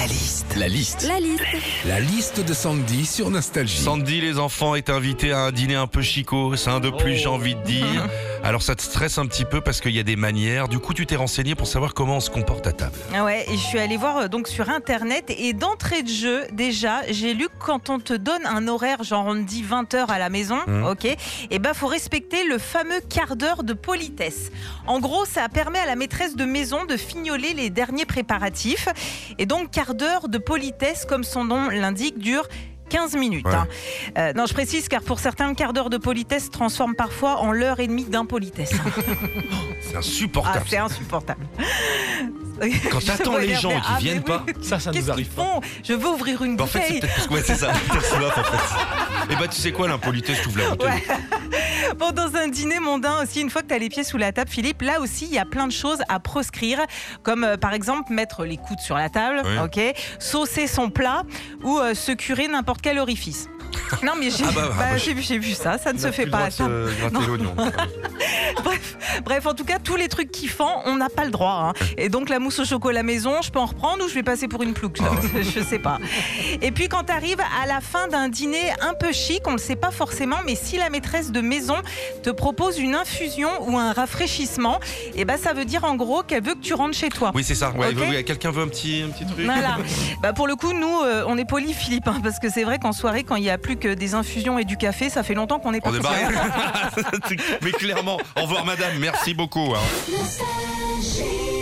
La liste. La liste. La liste. La liste de Sandy sur Nostalgie. Sandy, les enfants, est invité à un dîner un peu chicot. C'est un de plus, j'ai envie de dire. Alors ça te stresse un petit peu parce qu'il y a des manières. Du coup, tu t'es renseigné pour savoir comment on se comporte à table. Ah Ouais, et je suis allée voir euh, donc sur internet et d'entrée de jeu, déjà, j'ai lu que quand on te donne un horaire, genre on te dit 20 heures à la maison, Mhm. ok, et ben faut respecter le fameux quart d'heure de politesse. En gros, ça permet à la maîtresse de maison de fignoler les derniers préparatifs. Et donc, quart d'heure de politesse, comme son nom l'indique, dure 15 minutes. Ouais. hein. Euh, non, je précise car pour certains, le quart d'heure de politesse se transforme parfois en l'heure et demie d'impolitesse. C'est Ah, insupportable. c'est insupportable. Quand t'attends les gens qui ah, viennent oui. pas. Ça, ça nous arrive pas. font Je veux ouvrir une Bah, en fait, c'est bouteille. peut-être parce que ouais, c'est ça. Et bah, tu sais quoi, l'impolitesse, t'ouvres la bouteille. Bon, dans un dîner mondain aussi, une fois que tu as les pieds sous la table, Philippe, là aussi, il y a plein de choses à proscrire, comme euh, par exemple mettre les coudes sur la table, Oui. ok, saucer son plat ou euh, se curer n'importe quel orifice. Non mais j'ai Ah bah, ah bah, bah, j'ai vu, ça, ça ne se fait pas l'oignon. Bref, bref, en tout cas, tous les trucs kiffants, on n'a pas le droit. hein. Et donc la mousse au chocolat maison, je peux en reprendre ou je vais passer pour une plouc Ah. Je sais pas. Et puis quand tu arrives à la fin d'un dîner un peu chic, on le sait pas forcément, mais si la maîtresse de maison te propose une infusion ou un rafraîchissement, et ben ça veut dire en gros qu'elle veut que tu rentres chez toi. Oui, c'est ça. Ouais, oui, Quelqu'un veut un petit, un petit truc Voilà. Bah pour le coup, nous, euh, on est poli, Philippe, hein, parce que c'est vrai qu'en soirée, quand il n'y a plus que des infusions et du café, ça fait longtemps qu'on est On parti. est barré. Mais clairement, au revoir madame, merci beaucoup. hein.